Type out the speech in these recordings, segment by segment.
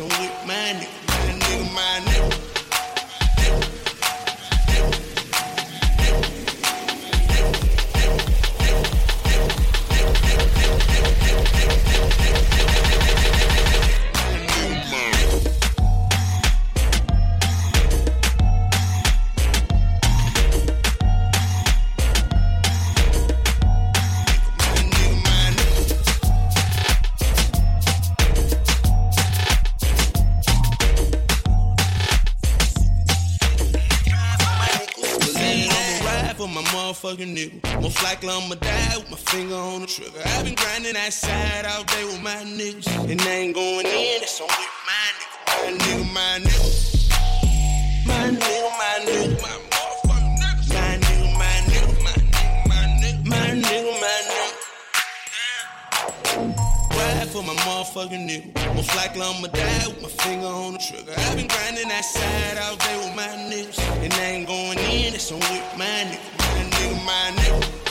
motherfucking I'ma die with my finger on the trigger. I've been grinding that side all day with my niggas. And they ain't going in, it's on with my nigga. My nigga, my nigga. My nigga, my nigga, my nigga. My nigga, my nigga, my nigga, my nigga, my nigga, my nigga. For my motherfucking nigga. Most likely I'ma die with my finger on the trigger. I've been grinding that side all day with my niggas. And they ain't going in, that's on with my nigga My nigga, my nigga.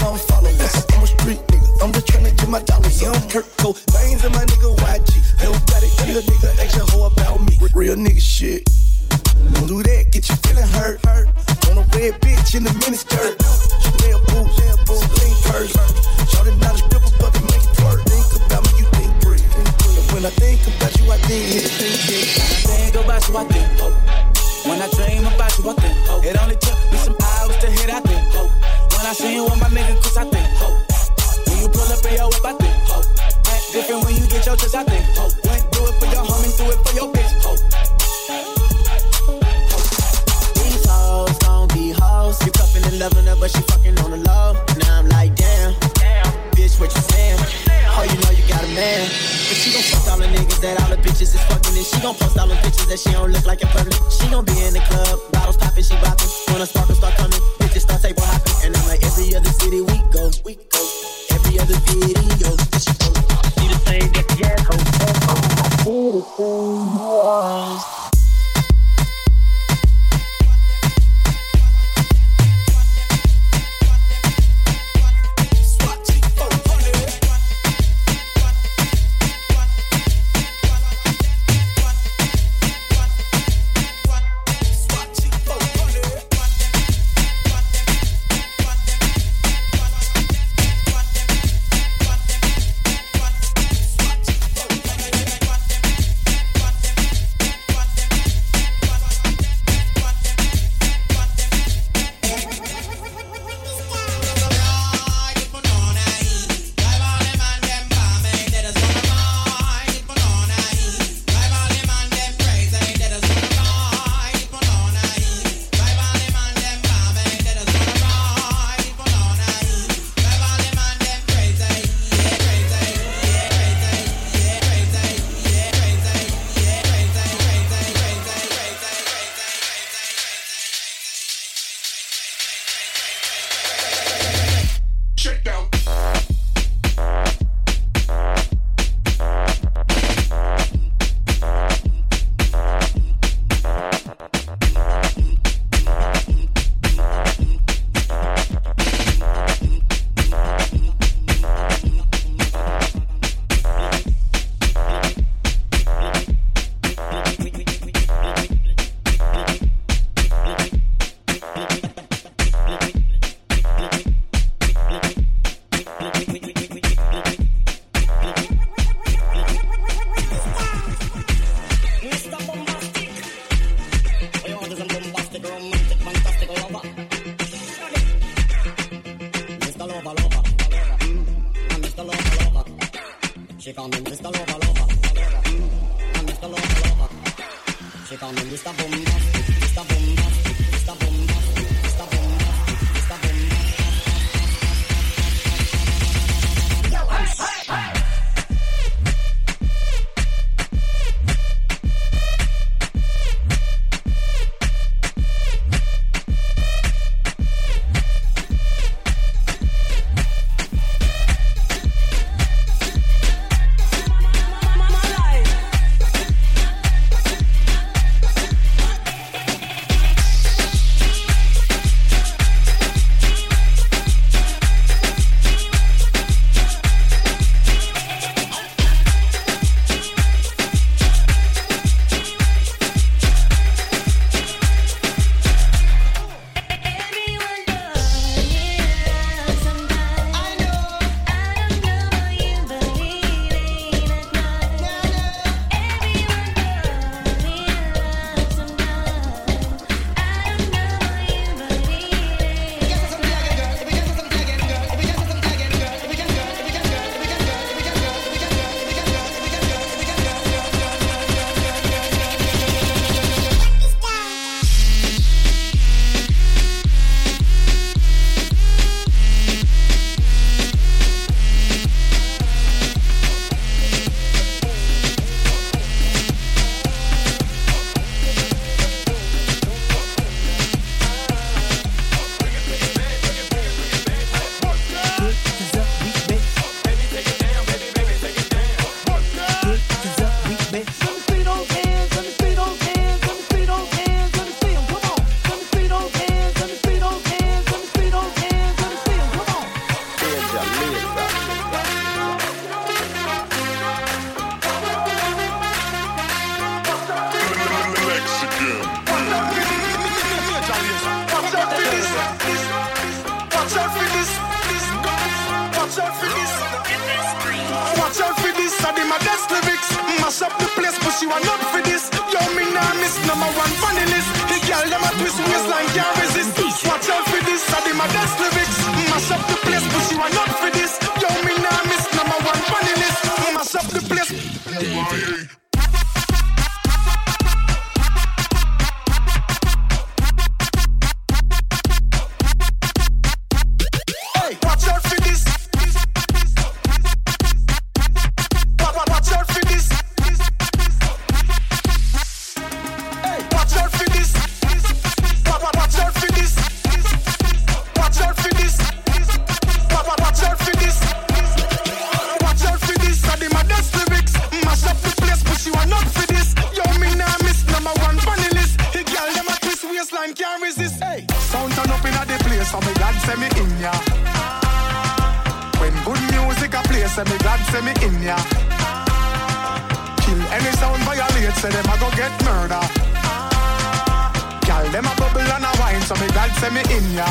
so your chest, I think. Went do it for your homie, do it for your bitch. These hoes gon' be hoes. You cuffin' and loving her, but she fucking on the low. Now I'm like, damn. Bitch, what you saying? Oh, you know you got a man. But she gon' fuck all the niggas that all the bitches is fucking. And she gon' post all the pictures that she don't look like in public. She gon' be in the club, I my best lyrics. Mash up the place, but you are not for this. Yo, me nah miss number one. Mash up the place. say me in ya. Kill any sound violate, say them a go get murder. Gyal them a bubble and a wine, so me God say me in ya.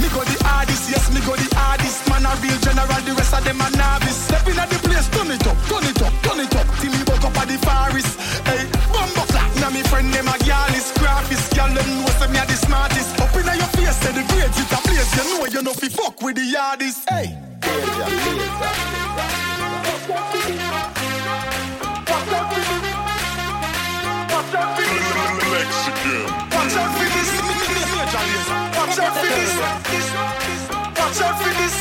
Me go the hardest, yes, me go the hardest. Man a real general, the rest of them a novice. Step in at the place, turn it up, turn it up, turn it up. Till me woke up at the forest, hey. Bumbo clap, now me friend them a gal is graphist. Gal, them know say me a the smartest. Up inna your face, say the grades, it a place. You know you know fi fuck with the hardest, hey. Watch out for this. Watch out for this. Watch out for this.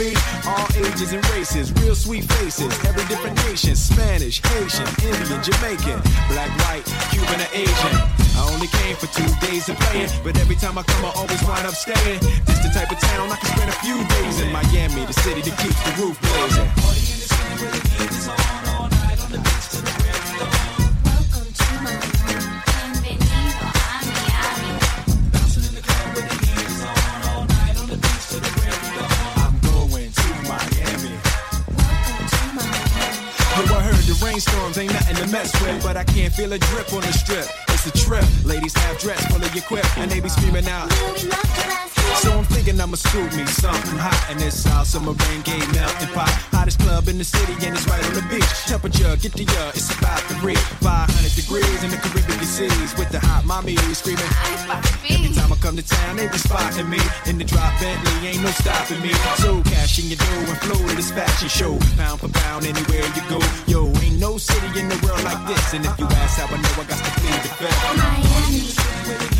Me? All ages and races, real sweet faces. Every different nation Spanish, Haitian, Indian, Jamaican, black, white, Cuban, or Asian. I only came for two days of playing, but every time I come, I always wind up staying. This the type of town I can spend a few days in. Miami, the city that keeps the roof blazing. Mess with, but I can't feel a drip on the strip. It's a trip. Ladies have dress full of your and they be screaming out. So I'ma scoop me something hot in this house. Summer rain gate melting pot. Hottest club in the city, and it's right on the beach. Temperature, get the uh, it's about reach 500 degrees in the Caribbean seas with the hot mommy screaming. Every time I come to town, they be spotting me in the drop Bentley, ain't no stopping me. So cash in your dough and flow to this fashion show, pound for pound anywhere you go. Yo, ain't no city in the world like this, and if you ask how I know, I got to plead the fifth. Miami.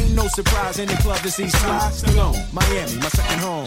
Ain't no surprise in the club to see Sly Stallone. Miami, my second home.